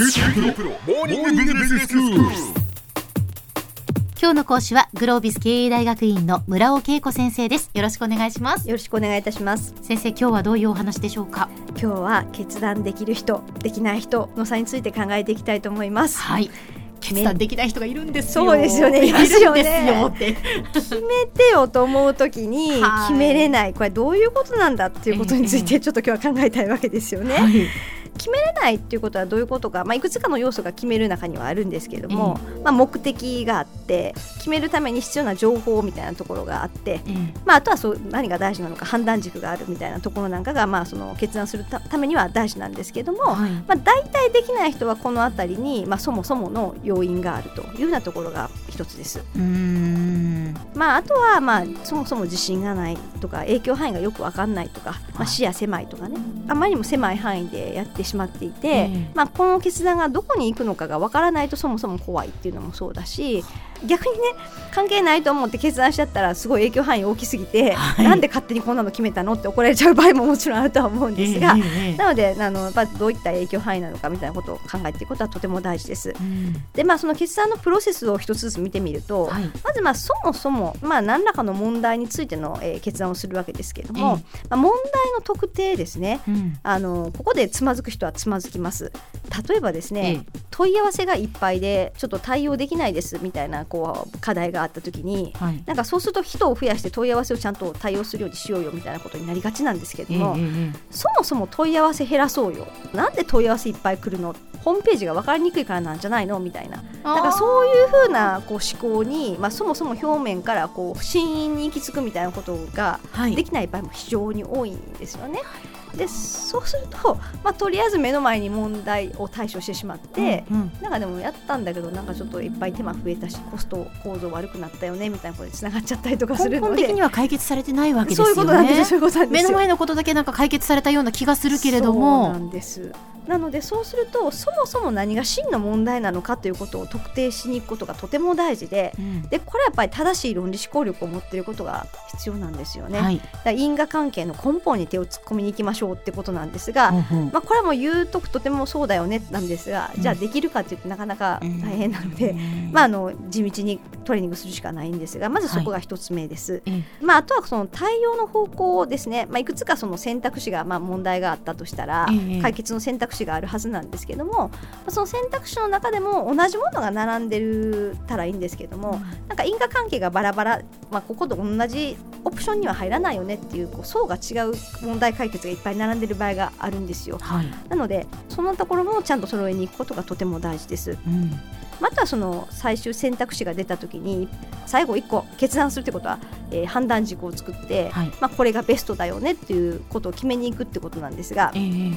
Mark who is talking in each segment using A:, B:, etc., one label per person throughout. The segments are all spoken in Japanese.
A: 今日の講師はグロービス経営大学院の村尾恵子先生です。よろしくお願いします。
B: よろしくお願いいたします。
A: 先生今日はどういうお話でしょうか？
B: 今日は決断できる人できない人の差について考えていきたいと思います。
A: はい。決断できない人がいるんですよ。
B: そうですよね。
A: いますよね
B: いますよ決めてよと思うときに
A: はい。
B: 決めれない。これどういうことなんだっていうことについてちょっと今日は考えたいわけですよね、
A: はい
B: 決めれないっていうことはどういうことか、まあ、いくつかの要素が決める中にはあるんですけれども、まあ、目的があって決めるために必要な情報みたいなところがあって、
A: ええ
B: まあ、あとはそう何が大事なのか判断軸があるみたいなところなんかが、まあ、その決断するたためには大事なんですけども、
A: はい。
B: まあ、大体できない人はこの辺りに、まあ、そもそもの要因があるというようなところが一つです。
A: うーん
B: まあ、あとは、まあ、そもそも自信がないとか影響範囲がよく分かんないとか、まあ、視野狭いとかね。あまりにも狭い範囲でやってしまっていて、
A: ええ
B: まあ、この決断がどこに行くのかが分からないとそもそも怖いっていうのもそうだし逆にね関係ないと思って決断しちゃったらすごい影響範囲大きすぎて、
A: はい。
B: なんで勝手にこんなの決めたのって怒られちゃう場合ももちろんあるとは思うんですが。
A: ええええ
B: なのであの、まあ、どういった影響範囲なのかみたいなことを考えていくことはとても大事です。
A: うん。
B: でまあその決断のプロセスを一つずつ見てみると、
A: はい。
B: まずまあそもそもまあ何らかの問題についての、えー決断をするわけですけれども、
A: え
B: まあ、問題の特定ですね。
A: うん。
B: あのここでつまずく人はつまずきます。例えばですね、
A: え。
B: 問い合わせがいっぱいでちょっと対応できないですみたいなこう課題があった時に
A: はい。
B: なんかそうすると人を増やして問い合わせをちゃんと対応するようにしようよみたいなことになりがちなんですけれども、
A: ええええ
B: そもそも問い合わせ減らそうよ。なんで問い合わせいっぱい来るのホームページが分かりにくいからなんじゃないの？みたいな。なんかそういうふうなこう思考に、まあ、そもそも表面からこう真因に行き着くみたいなことが
A: はい。
B: できない場合も非常に多いんですよね。でそうすると、まあ、とりあえず目の前に問題を対処してしまって、
A: うんうん。
B: なんかでもやったんだけどなんかちょっといっぱい手間増えたしコスト構造悪くなったよねみたいなことにつながっちゃったりとかす
A: 根
B: るので。
A: 本的には解決されてないわけですよね。目の前のことだけなんか解決されたような気がするけれど
B: そう
A: も
B: なんです。なのでそうするとそもそも何が真の問題なのかということを特定しに行くことがとても大事で
A: うん。
B: でこれはやっぱり正しい論理思考力を持っていることが必要なんですよね、
A: はい。
B: 因果関係の根本に手を突っ込みに行きましょうってことなんですが、
A: ほうほう
B: まあ、これはもう言うとくとてもそうだよねなんですが、
A: うん。
B: じゃあできるかっていうとなかなか大変なので、
A: うん。
B: まあ、あの地道にトレーニングするしかないんですがまずそこが一つ目です。
A: ええ。
B: まあ、あとはその対応の方向ですね、まあ、いくつかその選択肢がまあ問題があったとしたら、
A: ええ
B: 解決の選択肢があるはずなんですけども、まあその選択肢の中でも同じものが並んでるたらいいんですけども、なんか因果関係がバラバラ、まあ、ここと同じオプションには入らないよねっていうこう層が違う問題解決がいっぱい並んでる場合があるんですよ。
A: はい
B: なのでそのところもちゃんと揃えに行くことがとても大事です。
A: うん
B: またはその最終選択肢が出た時に最後1個決断するってことは、えー判断軸を作って、
A: はい
B: まあ、これがベストだよねっていうことを決めに行くってことなんですが、
A: ええ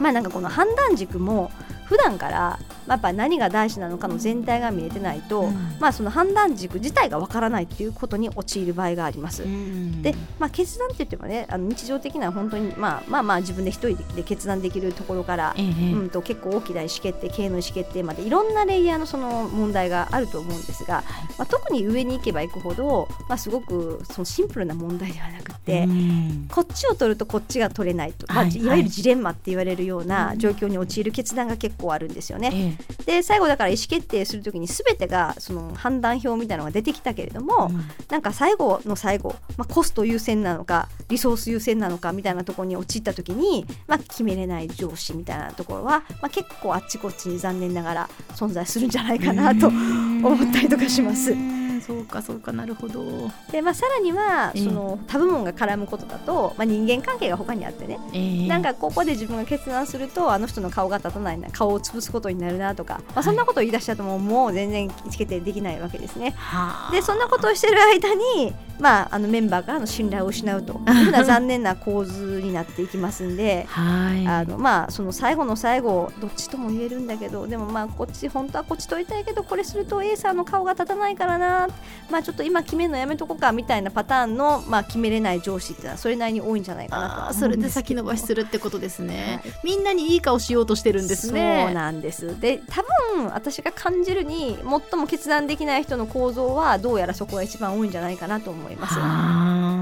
B: まあなんかこの判断軸も普段から、まあ、やっぱ何が大事なのかの全体が見えてないと、
A: うん。
B: まあその判断軸自体がわからないっていうことに陥る場合があります。
A: うん。
B: で、まあ、決断って言ってもねあの日常的な本当に、まあ、まあまあ自分で一人で決断できるところから、
A: ええ
B: うん、と結構大きな意思決定経営の意思決定までいろんなレイヤーのその問題があると思うんですが、まあ、特に上に行けば行くほど、まあ、すごくそのシンプルな問題ではなくて、
A: うん。
B: こっちを取るとこっちが取れないと、まあ、
A: はい
B: い。わゆるジレンマって言われるような状況に陥る決断が結構あるんですよね。
A: ええ
B: で最後だから意思決定するときに全てがその判断表みたいなのが出てきたけれども、
A: うん
B: なんか最後の最後、まあ、コスト優先なのかリソース優先なのかみたいなところに陥った時に、まあ、決めれない上司みたいなところは、まあ、結構あっちこっちに残念ながら存在するんじゃないかなと思ったりとかします。
A: うんそうかそうかなるほど。
B: で、まあ、さらには
A: ええ。
B: その他部門が絡むことだと、まあ、人間関係が他にあってね。
A: ええ。
B: なんかここで自分が決断するとあの人の顔が立たないな顔を潰すことになるなとか、まあ、そんなことを言い出しちゃうともうもう全然意思決定できないわけですね。
A: はあ。
B: でそんなことをしてる間に、まあ、あのメンバーからの信頼を失うと。いうふうな残念な構図になっていきますんで。
A: はい。
B: あのまあ、その最後の最後どっちとも言えるんだけどでもまあこっち本当はこっち取りたいけどこれすると A さんの顔が立たないからな、まあ、ちょっと今決めるのやめとこうかみたいなパターンの、まあ、決めれない上司っていうのはそれなりに多いんじゃないかなと。
A: それ
B: で
A: 先延ばしするってことですね、
B: はい。
A: みんなにいい顔しようとしてるんですね。
B: そうなんです。で多分私が感じるに最も決断できない人の構造はどうやらそこが一番多いんじゃないかなと思思います。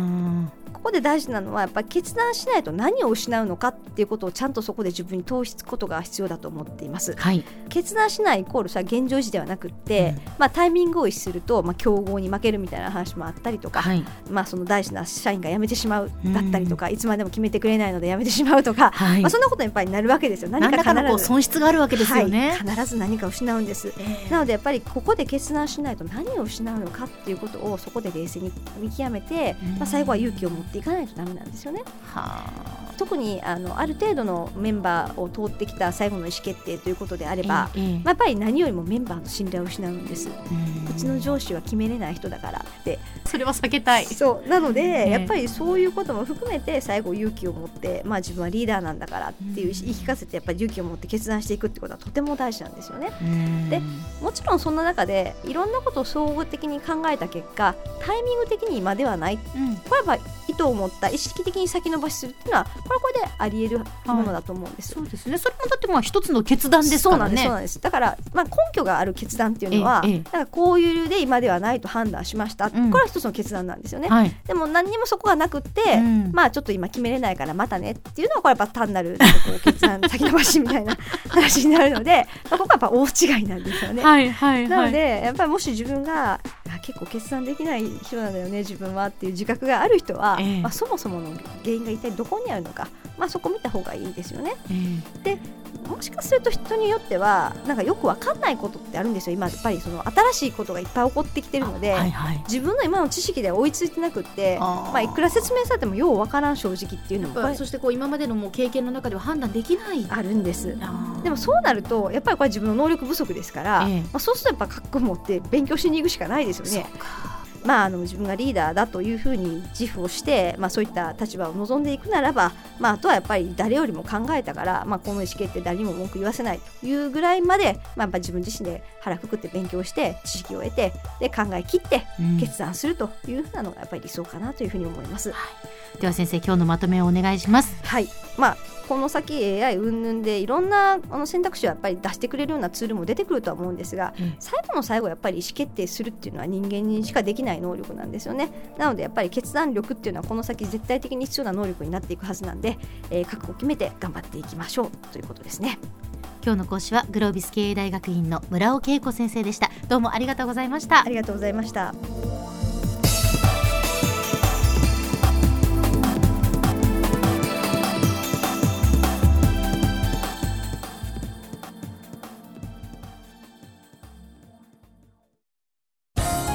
A: は
B: こで大事なのはやっぱり決断しないと何を失うのかっていうことをちゃんとそこで自分に通しつくことが必要だと思っています。
A: はい。
B: 決断しないイコールさ現状維持ではなくって、
A: うん。
B: まあ、タイミングを逸すると、まあ、競合に負けるみたいな話もあったりとか、
A: はい。
B: まあ、その大事な社員が辞めてしまうだったりとか、いつまでも決めてくれないので辞めてしまうとか、
A: はい。
B: まあ、そんなことにやっぱりなるわけですよ。
A: 何らかのこう損失があるわけですよね、
B: はい、必ず何か失うんです。
A: ええ。
B: なのでやっぱりここで決断しないと何を失うのかっていうことをそこで冷静に見極めて、
A: うん。
B: まあ、最後は勇気を持っていかないとダメなんですよね。
A: は
B: 特にあのある程度のメンバーを通ってきた最後の意思決定ということであれ
A: あ
B: ば、
A: ええ
B: やっぱり何よりもメンバーの信頼を失うんです。
A: う
B: ちの上司は決めれない人だからって。
A: それは避けたい。
B: そう。なので、
A: え
B: やっぱりそういうことも含めて最後勇気を持って、まあ、自分はリーダーなんだからっていう
A: うん。
B: 言い聞かせてやっぱり勇気を持って決断していくってことはとても大事なんですよね。
A: うん。
B: でもちろんそんな中でいろんなことを総合的に考えた結果タイミング的に今ではない。
A: うん。
B: これは意図を持った意識的に先延ばしするっていうのはこれはこれであり得るものだと思うんです。
A: そうですね。それもだってまあ一つの決断です
B: そう
A: からね。
B: なんです。そうなんです。だから、まあ、根拠がある決断っていうのは、
A: ええええ。
B: なんかこういう理由で今ではないと判断しました、
A: うん。
B: これは一つの決断なんですよね。
A: はい。
B: でも何にもそこがなくって、
A: うん。
B: まあちょっと今決めれないからまたねっていうのはこれやっぱ単なるこう決断先延ばしみたいな 話になるので、まあ、ここはやっぱ大違いなんですよね。
A: はいはい
B: なの
A: はい
B: でやっぱりもし自分があ結構決断できない人なんだよね自分はっていう自覚がある人は、
A: ええ
B: まあ、そもそもの原因が一体どこにあるのか、まあ、そこ見た方がいいですよね。
A: え
B: もしかすると人によってはなんかよくわかんないことってあるんですよ。今やっぱりその新しいことがいっぱい起こってきてるので、
A: えはいはい。
B: 自分の今の知識では追いついてなくってまあ、いくら説明されてもようわからん正直っていうのも
A: そしてこう今までのもう経験の中では判断できない。
B: あるんです。でもそうなるとやっぱりこれ自分の能力不足ですから、
A: ええ。
B: まあ、そうするとやっぱ覚悟持って勉強しに行くしかないですよね。まあ、あの自分がリーダーだというふうに自負をして、まあ、そういった立場を望んでいくならば、まあ、あとはやっぱり誰よりも考えたから、まあ、この意思決定誰にも文句言わせないというぐらいまで、まあ、やっぱ自分自身で腹くくって勉強して知識を得てで考え切って
A: うん。
B: 決断するというふうなのがやっぱり理想かなというふうに思います。
A: では先生今日のまとめをお願いします。
B: はい。まあこの先 AI 云々でいろんなあの選択肢をやっぱり出してくれるようなツールも出てくるとは思うんですが
A: ええ
B: 最後の最後やっぱり意思決定するっていうのは人間にしかできない能力なんですよね。なのでやっぱり決断力っていうのはこの先絶対的に必要な能力になっていくはずなんで、えー覚悟を決めて頑張っていきましょう。ということですね。
A: 今日の講師はグロービス経営大学院の村尾恵子先生でした。どうもありがとうございました。
B: ありがとうございました